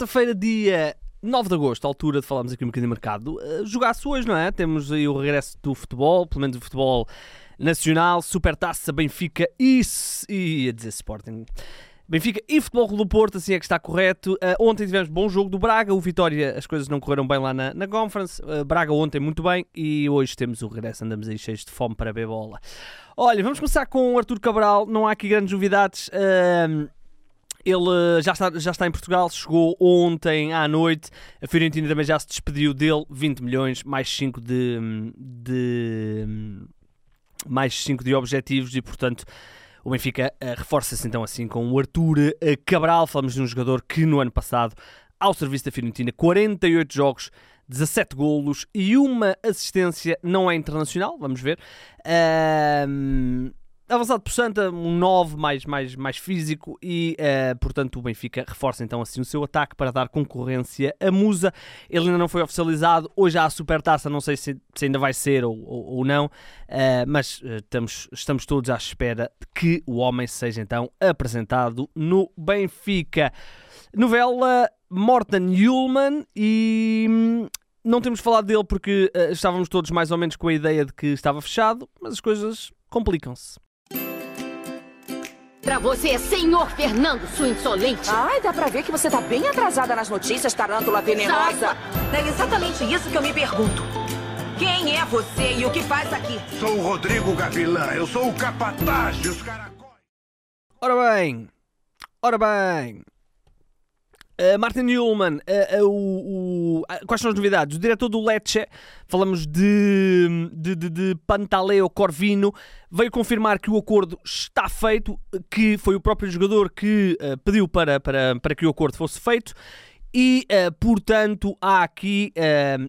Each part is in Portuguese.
quarta-feira, dia 9 de agosto, altura de falarmos aqui um bocadinho de mercado, uh, jogar-se hoje, não é? Temos aí o regresso do futebol, pelo menos do futebol nacional, Supertaça, Benfica e, e a dizer Sporting. Benfica e Futebol do Porto, assim é que está correto. Uh, ontem tivemos bom jogo do Braga, o Vitória, as coisas não correram bem lá na, na Conference. Uh, Braga ontem muito bem e hoje temos o regresso, andamos aí cheios de fome para ver bola. Olha, vamos começar com o Arthur Cabral, não há aqui grandes novidades. Uh, ele já está, já está em Portugal, chegou ontem à noite. A Fiorentina também já se despediu dele. 20 milhões, mais 5 de, de mais 5 de objetivos e, portanto, o Benfica uh, reforça-se então assim com o Arthur uh, Cabral. Falamos de um jogador que no ano passado, ao serviço da Fiorentina, 48 jogos, 17 golos e uma assistência, não é internacional, vamos ver. Avançado por Santa, um 9 mais, mais, mais físico e, uh, portanto, o Benfica reforça então assim o seu ataque para dar concorrência a Musa. Ele ainda não foi oficializado, hoje há a Supertaça, não sei se, se ainda vai ser ou, ou, ou não, uh, mas uh, estamos, estamos todos à espera que o homem seja então apresentado no Benfica. Novela Morten Ullman e hum, não temos falado dele porque uh, estávamos todos mais ou menos com a ideia de que estava fechado, mas as coisas complicam-se. Pra você, senhor Fernando, sua insolente. Ai, dá pra ver que você tá bem atrasada nas notícias, tarântula venenosa. É exatamente isso que eu me pergunto. Quem é você e o que faz aqui? Sou o Rodrigo Gavilã, eu sou o capataz dos caracóis. Ora bem, ora bem. Uh, Martin Ullman, uh, uh, quais são as novidades? O diretor do Lecce, falamos de, de, de, de, Pantaleo Corvino, veio confirmar que o acordo está feito, que foi o próprio jogador que pediu para, para, para que o acordo fosse feito e, portanto, há aqui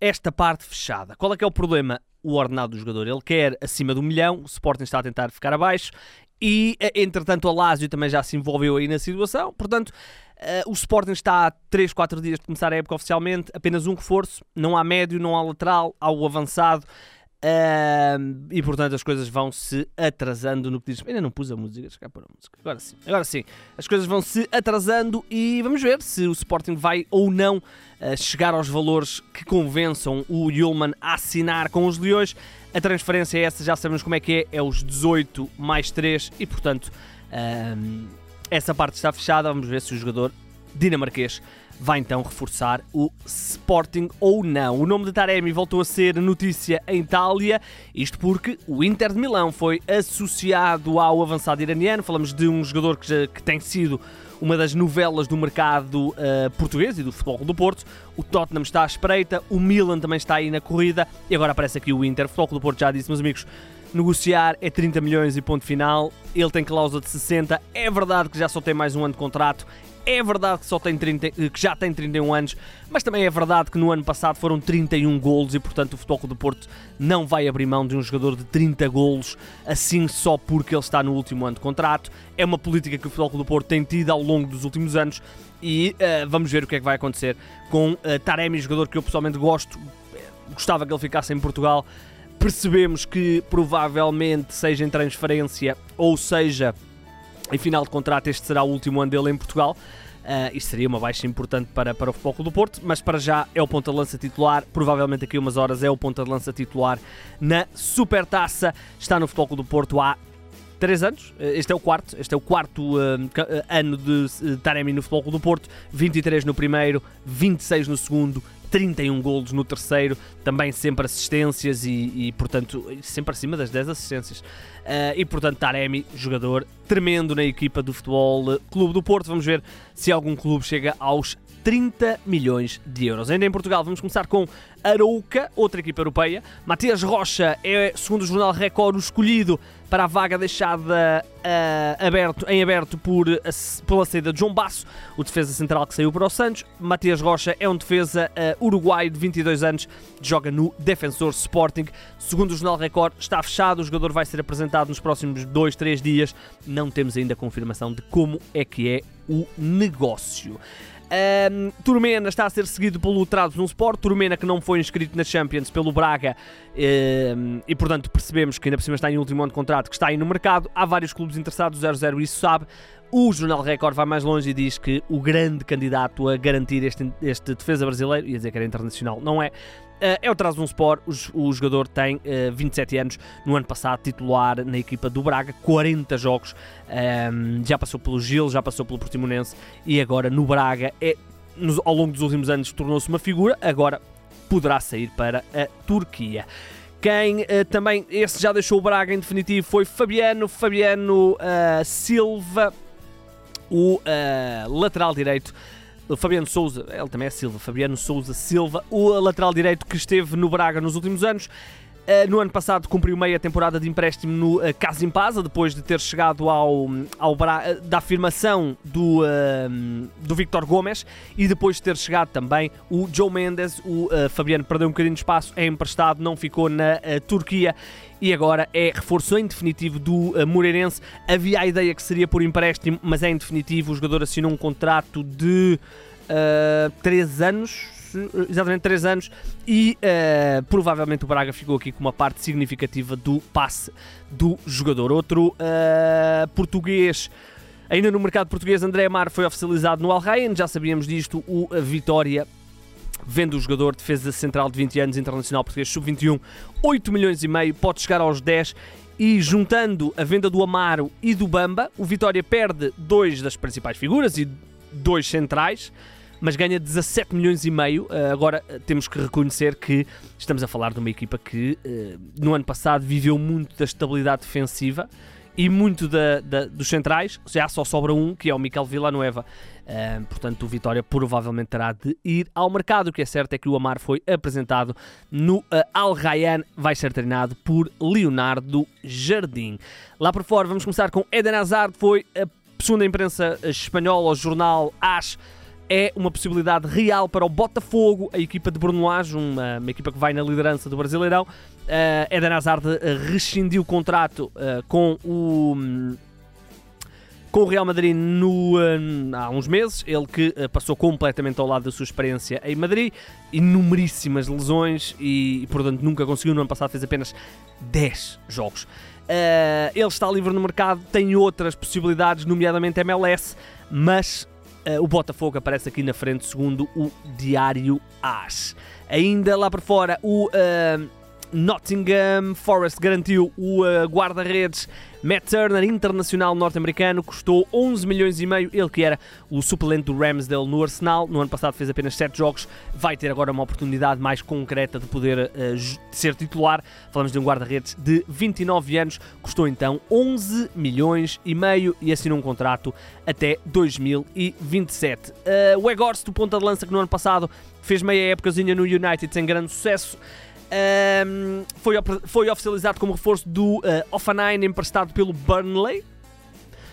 esta parte fechada. Qual é que é o problema? O ordenado do jogador. Ele quer acima do milhão, o Sporting está a tentar ficar abaixo e, entretanto, a Lazio também já se envolveu aí na situação, portanto Uh, o Sporting está há 3, 4 dias de começar a época oficialmente, apenas um reforço, não há médio, não há lateral, há o avançado. Uh, e portanto as coisas vão se atrasando no que diz. Ainda não pus a música, cá pôr a música. Agora sim, agora sim. As coisas vão se atrasando e vamos ver se o Sporting vai ou não uh, chegar aos valores que convençam o Yulman a assinar com os Leões. A transferência é essa, já sabemos como é que é, é os 18 mais 3 e portanto. Essa parte está fechada, vamos ver se o jogador dinamarquês vai então reforçar o Sporting ou não. O nome de Taremi voltou a ser notícia em Itália, isto porque o Inter de Milão foi associado ao avançado iraniano. Falamos de um jogador que, já, que tem sido uma das novelas do mercado uh, português e do futebol do Porto. O Tottenham está à espreita, o Milan também está aí na corrida e agora aparece aqui o Inter. O futebol do Porto já disse, meus amigos, negociar é 30 milhões e ponto final. Ele tem cláusula de 60. É verdade que já só tem mais um ano de contrato. É verdade que, só tem 30, que já tem 31 anos, mas também é verdade que no ano passado foram 31 golos e, portanto, o Futebol do Porto não vai abrir mão de um jogador de 30 golos assim só porque ele está no último ano de contrato. É uma política que o Futebol do Porto tem tido ao longo dos últimos anos e uh, vamos ver o que é que vai acontecer com uh, Taremi, jogador que eu pessoalmente gosto, gostava que ele ficasse em Portugal percebemos que provavelmente seja em transferência ou seja em final de contrato este será o último ano dele em Portugal. Uh, isto seria uma baixa importante para, para o Futebol do Porto, mas para já é o ponta-lança titular. Provavelmente daqui a umas horas é o ponta-lança titular na Supertaça. Está no Futebol do Porto há 3 anos. Eh, este é o quarto, este é o quarto uh, ano de uh, Taremi no Futebol do Porto. 23 no primeiro, 26 no segundo, 31 golos no terceiro, também sempre assistências e, e portanto, sempre acima das 10 assistências. Uh, e portanto, Taremi, jogador tremendo na equipa do Futebol Clube do Porto. Vamos ver se algum clube chega aos 30 milhões de euros. Ainda em Portugal, vamos começar com Arouca, outra equipa europeia. Matias Rocha é, segundo o jornal Record, o escolhido para a vaga deixada uh, aberto, em aberto por, uh, pela saída de João Basso, o defesa central que saiu para o Santos. Matias Rocha é um defesa uh, uruguaio de 22 anos, joga no Defensor Sporting. Segundo o jornal Record, está fechado, o jogador vai ser apresentado nos próximos 2, 3 dias. Não temos ainda confirmação de como é que é o negócio. Um, Turmena está a ser seguido pelo Sport. Turmena que não foi inscrito na Champions pelo Braga um, e, portanto, percebemos que ainda por cima está em último ano de contrato, que está aí no mercado. Há vários clubes interessados, 0-0 isso sabe. O Jornal Record vai mais longe e diz que o grande candidato a garantir este, este defesa brasileiro, ia dizer que era internacional, não é, é o Trabzonspor, o, o jogador tem uh, eh, 27 anos, no ano passado titular na equipa do Braga, 40 jogos, ehm, já passou pelo Gil, já passou pelo Portimonense e agora no Braga, é, nos, ao longo dos últimos anos tornou-se uma figura, agora poderá sair para a Turquia. Quem uh, também, esse já deixou o Braga em definitivo foi Fabiano, Fabiano uh, Silva, o uh, lateral direito. Fabiano Souza, ele também é Silva, Fabiano Souza Silva, o lateral direito que esteve no Braga nos últimos anos, no ano passado cumpriu meia temporada de empréstimo no uh, Casa Impasa, depois de ter chegado ao, ao Bra da afirmação do, uh, do Victor Gomes e depois de ter chegado também o Joe Mendes. O Fabiano perdeu um bocadinho de espaço, é emprestado, não ficou na Turquia e agora é reforço em definitivo do Moreirense. Havia a ideia que seria por empréstimo, mas é em definitivo. O jogador assinou um contrato de 3 anos, exatamente 3 anos, e uh, provavelmente o Braga ficou aqui com uma parte significativa do passe do jogador. Outro uh, português. Ainda no mercado português, André Amar foi oficializado no Al Ryan, já sabíamos disto, o Vitória vendo o jogador defesa central de 20 anos, internacional português sub-21, 8 milhões e meio, pode chegar aos 10 e juntando a venda do Amaro e do Bamba, o Vitória perde dois das principais figuras e dois centrais mas ganha 17 milhões e meio. Uh, agora uh, temos que reconhecer que estamos a falar de uma equipa que uh, no ano passado viveu muito da estabilidade defensiva e muito da, da, dos centrais, já só sobra um, que é o Miquel Villanueva. Portanto, o Vitória provavelmente terá de ir ao mercado. O que é certo é que o Amar foi apresentado no Al Rayyan, vai ser treinado por Leonardo Jardim. Lá por fora, vamos começar com Eden Hazard, foi a segunda imprensa espanhola, o jornal AS é uma possibilidade real para o Botafogo, a equipa de Bruno Lage, uma, uma equipa que vai na liderança do Brasileirão. Uh, Eden Hazard uh, rescindiu o contrato uh, com o com o Real Madrid no, há uns meses, ele que uh, passou completamente ao lado da sua experiência em Madrid, inumeríssimas lesões e, e portanto nunca conseguiu, no ano passado fez apenas 10 jogos. Uh, ele está livre no mercado, tem outras possibilidades, nomeadamente MLS, mas Uh, o Botafogo aparece aqui na frente, segundo o Diário AS. Ainda lá por fora, o uh, Nottingham Forest garantiu o uh, guarda-redes Matt Turner, internacional norte-americano, custou 11 milhões e meio. Ele que era o suplente do Ramsdale no Arsenal, no ano passado fez apenas 7 jogos, vai ter agora uma oportunidade mais concreta de poder uh, ser titular. Falamos de um guarda-redes de 29 anos, custou então 11 milhões e meio e assinou um contrato até 2027. Uh, o Egorst, do ponta de lança que no ano passado fez meia épocazinha no United sem grande sucesso, um, foi, foi oficializado como reforço do uh, Offenheim emprestado pelo Burnley.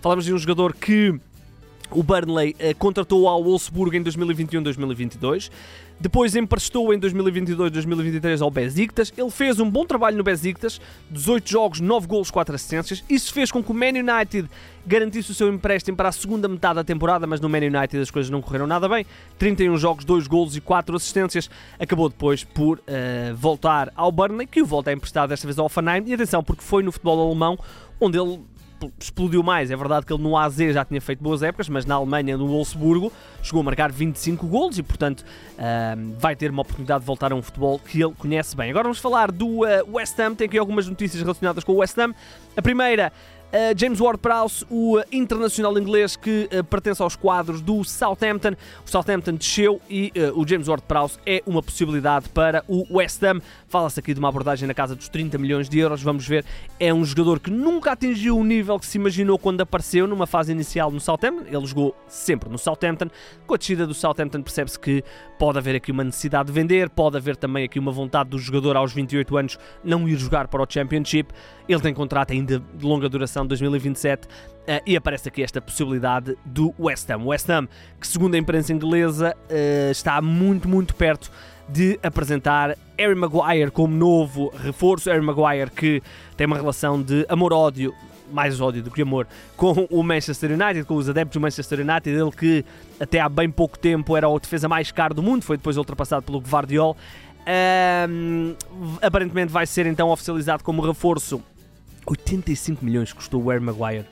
Falamos de um jogador que o Burnley uh, contratou ao Wolfsburg em 2021-2022. Depois emprestou em 2022-2023 ao Besiktas. Ele fez um bom trabalho no Besiktas, 18 jogos, 9 golos, 4 assistências. Isso fez com que o Man United garantisse o seu empréstimo para a segunda metade da temporada, mas no Man United as coisas não correram nada bem. 31 jogos, 2 golos e 4 assistências. Acabou depois por uh, voltar ao Burnley, que o volta a emprestar desta vez ao Offenheim. E atenção, porque foi no futebol alemão onde ele explodiu mais. É verdade que ele no AZ já tinha feito boas épocas, mas na Alemanha, no Wolfsburgo, chegou a marcar 25 golos e, portanto, uh, vai ter uma oportunidade de voltar a um futebol que ele conhece bem. Agora vamos falar do uh, West Ham. Tem aqui algumas notícias relacionadas com o West Ham. A primeira Uh, James Ward-Prowse, o uh, internacional inglês que uh, pertence aos quadros do Southampton. O Southampton desceu e o James Ward-Prowse é uma possibilidade para o West Ham. Fala-se aqui de uma abordagem na casa dos 30 milhões de euros. Vamos ver, é um jogador que nunca atingiu o nível que se imaginou quando apareceu numa fase inicial no Southampton. Ele jogou sempre no Southampton. Com a descida do Southampton percebe-se que pode haver aqui uma necessidade de vender, pode haver também aqui uma vontade do jogador aos 28 anos não ir jogar para o Championship. Ele tem contrato ainda de longa duração, 2027, uh, e aparece aqui esta possibilidade do West Ham. West Ham, que segundo a imprensa inglesa, uh, está muito, muito perto de apresentar Harry Maguire como novo reforço. Harry Maguire que tem uma relação de amor-ódio, mais ódio do que amor, com o Manchester United, com os adeptos do Manchester United. Ele que até há bem pouco tempo era o defesa mais caro do mundo, foi depois ultrapassado pelo Guardiola. Um, aparentemente vai ser então oficializado como reforço 85 milhões custou o Harry Maguire.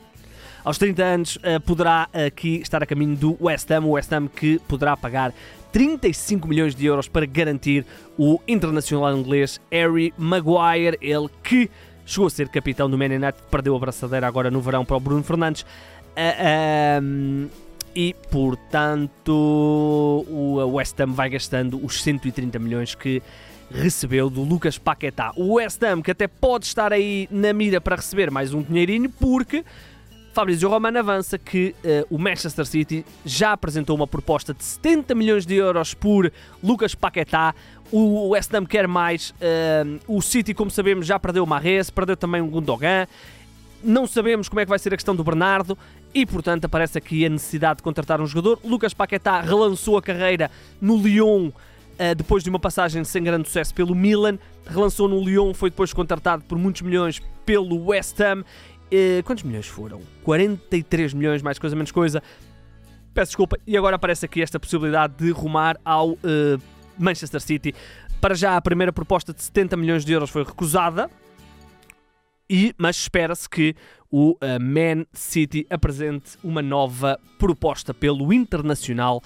aos 30 anos, uh, poderá aqui estar a caminho do West Ham. O West Ham que poderá pagar 35 milhões de euros para garantir o internacional inglês Harry Maguire, ele que chegou a ser capitão do Man United, perdeu a braçadeira agora no verão para o Bruno Fernandes. Uh, e portanto o West Ham vai gastando os 130 milhões que recebeu do Lucas Paquetá. O West Ham que até pode estar aí na mira para receber mais um dinheirinho porque Fabrício Romano avança que uh, o Manchester City já apresentou uma proposta de 70 milhões de euros por Lucas Paquetá. O West Ham quer mais. Uh, o City, como sabemos, já perdeu o Marres, perdeu também o Gundogan. Não sabemos como é que vai ser a questão do Bernardo e, portanto, aparece aqui a necessidade de contratar um jogador. Lucas Paquetá relançou a carreira no Lyon uh, depois de uma passagem sem grande sucesso pelo Milan. Relançou no Lyon, foi depois contratado por muitos milhões pelo West Ham. Uh, quantos milhões foram? 43 milhões, mais coisa, menos coisa. Peço desculpa. E agora aparece aqui esta possibilidade de rumar ao uh, Manchester City. Para já, a primeira proposta de 70 milhões de euros foi recusada e, mas espera-se que o Man City apresente uma nova proposta pelo Internacional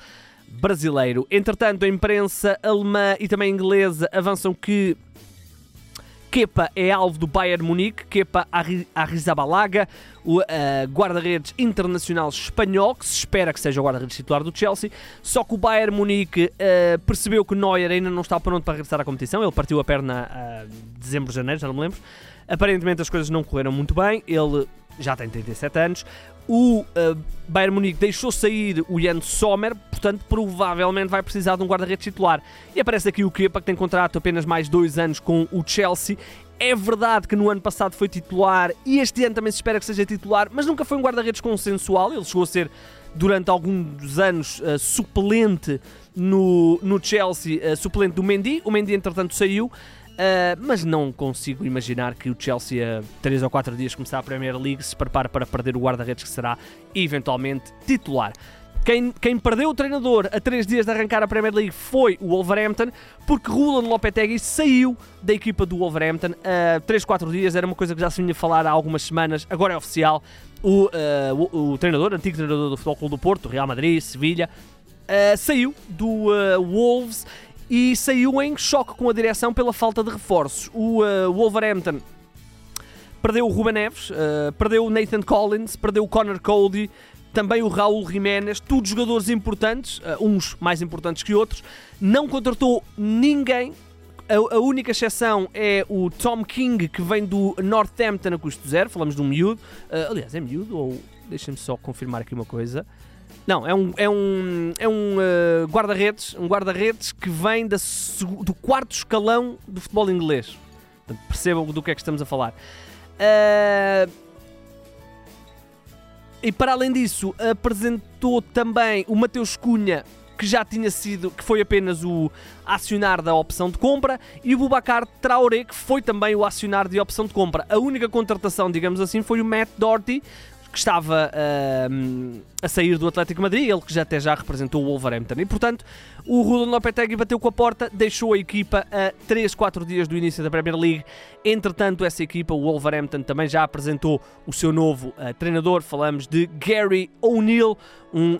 brasileiro. Entretanto, a imprensa alemã e também inglesa avançam que Kepa é alvo do Bayern Munique, Kepa Arrizabalaga, o uh, guarda-redes internacional espanhol, que se espera que seja o guarda-redes titular do Chelsea, só que o Bayern Munique uh, percebeu que Neuer ainda não está pronto para regressar à competição, ele partiu a perna uh, dezembro, janeiro, já não me lembro, Aparentemente as coisas não correram muito bem, ele já tem 37 anos. O uh, Bayern Munique deixou sair o Jan Sommer, portanto, provavelmente vai precisar de um guarda-redes titular. E aparece aqui o Kepa, que tem contrato apenas mais dois anos com o Chelsea. É verdade que no ano passado foi titular e este ano também se espera que seja titular, mas nunca foi um guarda-redes consensual. Ele chegou a ser, durante alguns anos, uh, suplente no, no Chelsea, uh, suplente do Mendy. O Mendy, entretanto, saiu. Uh, mas não consigo imaginar que o Chelsea, a 3 ou 4 dias começar a Premier League, se prepare para perder o guarda-redes que será eventualmente titular. Quem, quem, perdeu o treinador a 3 dias de arrancar a Premier League foi o Wolverhampton, porque Roland Lopetegui saiu da equipa do Wolverhampton a uh, 3, 4 dias, era uma coisa que já se vinha falar há algumas semanas, agora é oficial. O, uh, o, o treinador, antigo treinador do Futebol Clube do Porto, Real Madrid, Sevilha, uh, saiu do Wolves e saiu em choque com a direção pela falta de reforços. O uh, Wolverhampton perdeu o Ruben Neves, uh, perdeu o Nathan Collins, perdeu o Connor Cody, também o Raul Jiménez, todos jogadores importantes, uh, uns mais importantes que outros. Não contratou ninguém. A, a, única exceção é o Tom King, que vem do Northampton a custo zero. Falamos de um miúdo. Aliás, é miúdo ou. Deixem-me só confirmar aqui uma coisa. Não, é um, é um, é um uh, guarda-redes, um guarda-redes que vem da, do quarto escalão do futebol inglês. Portanto, percebam do que é que estamos a falar. Uh, e para além disso, apresentou também o Mateus Cunha, que já tinha sido, que foi apenas o acionar da opção de compra, e o Bubacar Traoré, que foi também o acionar de opção de compra. A única contratação, digamos assim, foi o Matt Doherty, que estava uh, a sair do Atlético Madrid, ele que já até já representou o Wolverhampton. E portanto, o Ruben Lopetegui bateu com a porta, deixou a equipa a 3, 4 dias do início da Premier League. Entretanto, essa equipa, o Wolverhampton, também já apresentou o seu novo uh, treinador. Falamos de Gary O'Neill, um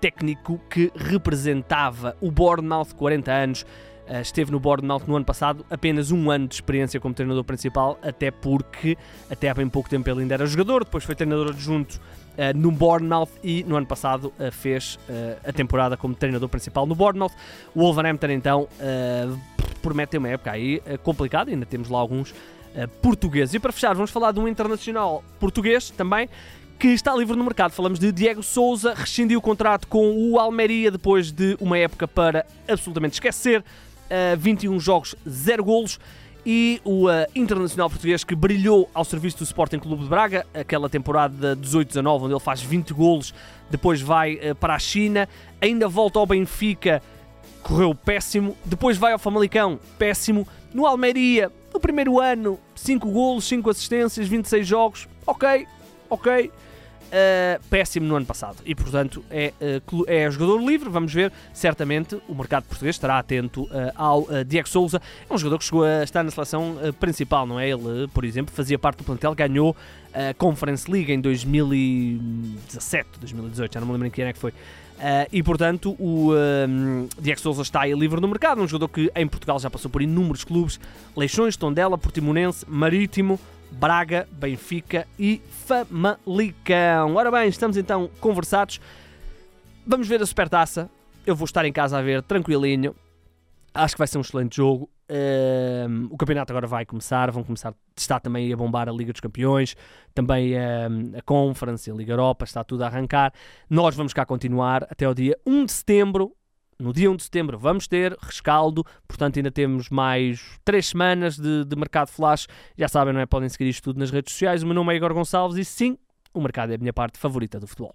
técnico que representava o Bournemouth, 40 anos. Uh, esteve no Bournemouth no ano passado, apenas um ano de experiência como treinador principal, até porque até há bem pouco tempo ele ainda era jogador, depois foi treinador adjunto uh, no Bournemouth e no ano passado uh, fez a temporada como treinador principal no Bournemouth. O Wolverhampton então promete uma época aí complicada, ainda temos lá alguns portugueses. E para fechar, vamos falar de um internacional português também, que está livre no mercado. Falamos de Diego Souza, rescindiu o contrato com o Almeria depois de uma época para absolutamente esquecer. 21 jogos, 0 golos. E o uh, internacional português que brilhou ao serviço do Sporting Clube de Braga, aquela temporada 18-19, onde ele faz 20 golos, depois vai uh, para a China, ainda volta ao Benfica, correu péssimo, depois vai ao Famalicão, péssimo, no Almeria, no primeiro ano, 5 golos, 5 assistências, 26 jogos, ok, ok. Uh, péssimo no ano passado e, portanto, é, uh, é jogador livre. Vamos ver, certamente o mercado português estará atento uh, ao Diego Souza. É um jogador que chegou a estar na seleção principal, não é? Ele, por exemplo, fazia parte do plantel, ganhou a Conference League em 2017, 2018, já não me lembro em que ano é que foi. Uh, e portanto o uh, Diego Souza está aí livre no mercado, um jogador que em Portugal já passou por inúmeros clubes, Leixões, Tondela, Portimonense, Marítimo, Braga, Benfica e Famalicão. Ora bem, estamos então conversados. Vamos ver a Supertaça. Eu vou estar em casa a ver, tranquilinho. Acho que vai ser um excelente jogo. Uh, o campeonato agora vai começar, vão começar, está também a bombar a Liga dos Campeões, também uh, a Conference, a Liga Europa, está tudo a arrancar. Nós vamos cá continuar até o dia 1 de setembro. No dia 1 de setembro vamos ter rescaldo, portanto ainda temos mais 3 semanas de, de mercado flash. Já sabem, não é? Podem seguir isto tudo nas redes sociais. O meu nome é Igor Gonçalves e sim, o mercado é a minha parte favorita do futebol.